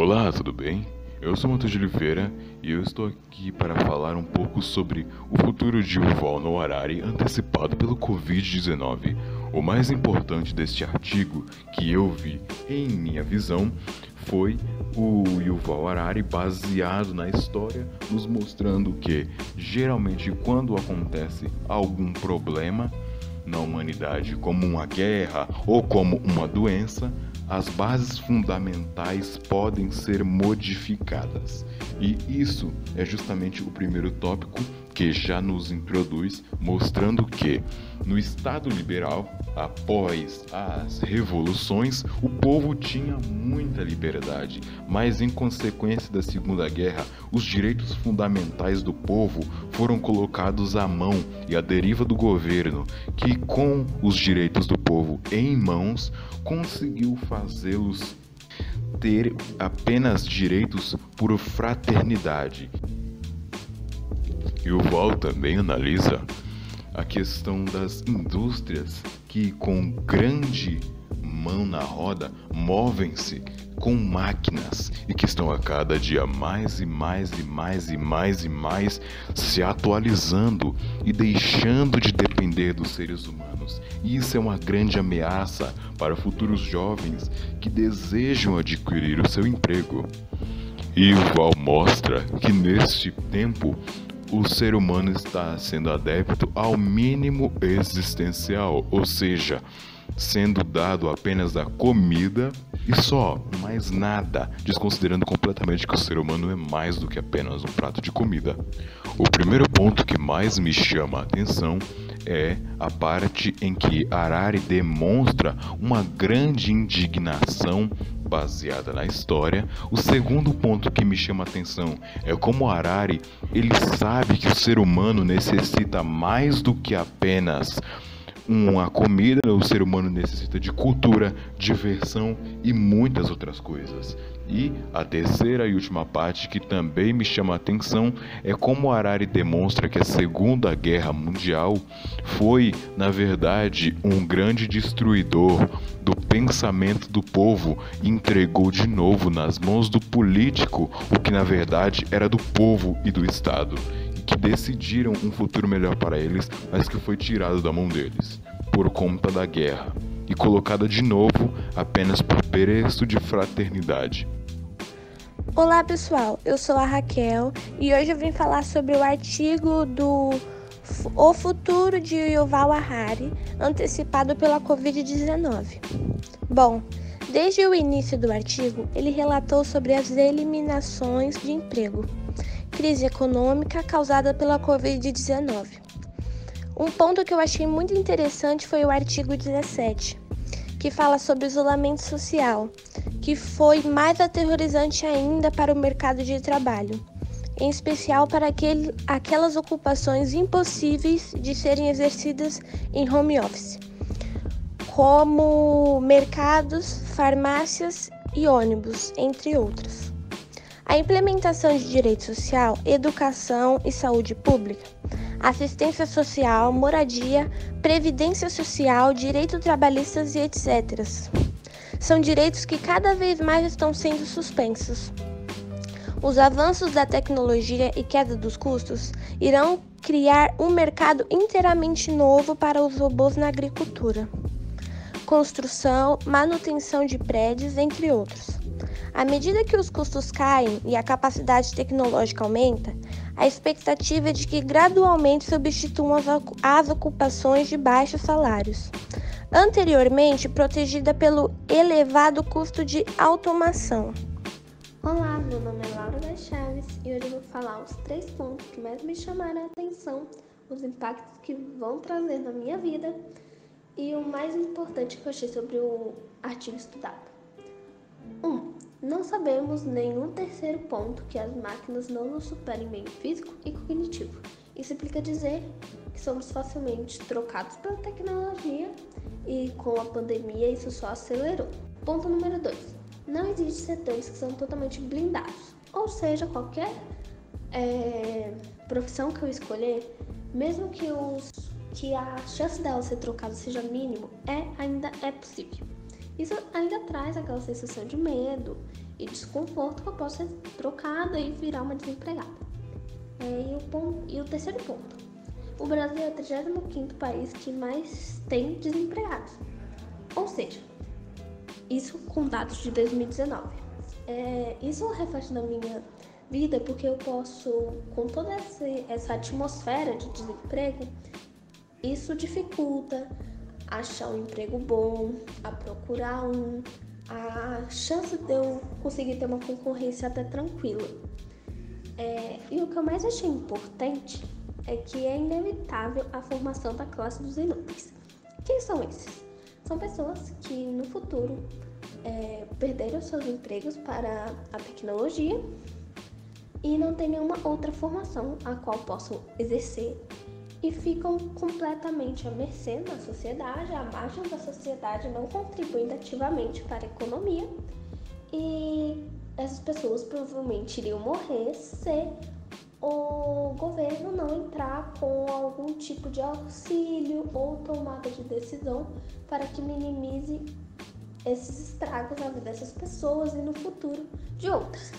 Olá, tudo bem? Eu sou Matheus de Oliveira e eu estou aqui para falar um pouco sobre o futuro de Yuval Noah Harari antecipado pelo Covid-19. O mais importante deste artigo que eu vi em minha visão foi o Yuval Harari baseado na história, nos mostrando que geralmente quando acontece algum problema na humanidade, como uma guerra ou como uma doença, as bases fundamentais podem ser modificadas. E isso é justamente o primeiro tópico que já nos introduz, mostrando que no Estado liberal, após as revoluções, o povo tinha muita liberdade, mas em consequência da Segunda Guerra, os direitos fundamentais do povo foram colocados à mão e à deriva do governo, que com os direitos do povo em mãos conseguiu fazê-los ter apenas direitos por fraternidade. E o Val também analisa a questão das indústrias que, com grande mão na roda, movem-se com máquinas e que estão a cada dia mais e mais e mais e mais e mais se atualizando e deixando de depender dos seres humanos. E isso é uma grande ameaça para futuros jovens que desejam adquirir o seu emprego. E o Val mostra que neste tempo o ser humano está sendo adepto ao mínimo existencial, ou seja, sendo dado apenas a comida e só, mais nada, desconsiderando completamente que o ser humano é mais do que apenas um prato de comida. O primeiro ponto que mais me chama a atenção é a parte em que Harari demonstra uma grande indignação baseada na história. O segundo ponto que me chama a atenção é como Harari ele sabe que o ser humano necessita mais do que apenas uma comida, o ser humano necessita de cultura, diversão e muitas outras coisas. E a terceira e última parte que também me chama a atenção é como Harari demonstra que a Segunda Guerra Mundial foi, na verdade, um grande destruidor do pensamento do povo. E entregou de novo nas mãos do político o que na verdade era do povo e do Estado, decidiram um futuro melhor para eles, mas que foi tirado da mão deles por conta da guerra e colocada de novo apenas por preço de fraternidade. Olá pessoal, eu sou a Raquel e hoje eu vim falar sobre o artigo do O Futuro de Yuval Harari, antecipado pela Covid-19. Bom, desde o início do artigo, ele relatou sobre as eliminações de emprego, crise econômica causada pela Covid-19. Um ponto que eu achei muito interessante foi o artigo 17, que fala sobre isolamento social, que foi mais aterrorizante ainda para o mercado de trabalho, em especial para aquele, aquelas ocupações impossíveis de serem exercidas em home office, como mercados, farmácias e ônibus, entre outros. A implementação de direito social, educação e saúde pública assistência social, moradia, previdência social, direito trabalhistas e etc. São direitos que cada vez mais estão sendo suspensos. Os avanços da tecnologia e queda dos custos irão criar um mercado inteiramente novo para os robôs na agricultura, construção, manutenção de prédios, entre outros. À medida que os custos caem e a capacidade tecnológica aumenta, a expectativa é de que gradualmente substituam as ocupações de baixos salários, anteriormente protegida pelo elevado custo de automação. Olá, meu nome é Laura das Chaves e hoje eu vou falar os três pontos que mais me chamaram a atenção, os impactos que vão trazer na minha vida e o mais importante que eu achei sobre o artigo estudado. 1. Um, não sabemos nenhum terceiro ponto que as máquinas não nos superem meio físico e cognitivo. Isso implica dizer que somos facilmente trocados pela tecnologia e com a pandemia isso só acelerou. Ponto número 2. Não existem setores que são totalmente blindados. Ou seja, qualquer é, profissão que eu escolher, mesmo que, os, que a chance dela ser trocada seja mínimo, é, ainda é possível. Isso ainda traz aquela sensação de medo e desconforto que eu posso ser trocada e virar uma desempregada. É, e, o ponto, e o terceiro ponto. O Brasil é o 35 país que mais tem desempregados. Ou seja, isso com dados de 2019. É, isso reflete da minha vida porque eu posso, com toda essa atmosfera de desemprego, isso dificulta achar um emprego bom, a procurar um, a chance de eu conseguir ter uma concorrência até tranquila. É, e o que eu mais achei importante é que é inevitável a formação da classe dos inúteis. Quem são esses? São pessoas que no futuro é, perderam seus empregos para a tecnologia e não têm nenhuma outra formação a qual possam exercer e ficam completamente à mercê na sociedade, à margem da sociedade, não contribuindo ativamente para a economia. E essas pessoas provavelmente iriam morrer se o governo não entrar com algum tipo de auxílio ou tomada de decisão para que minimize esses estragos na vida dessas pessoas e no futuro de outras.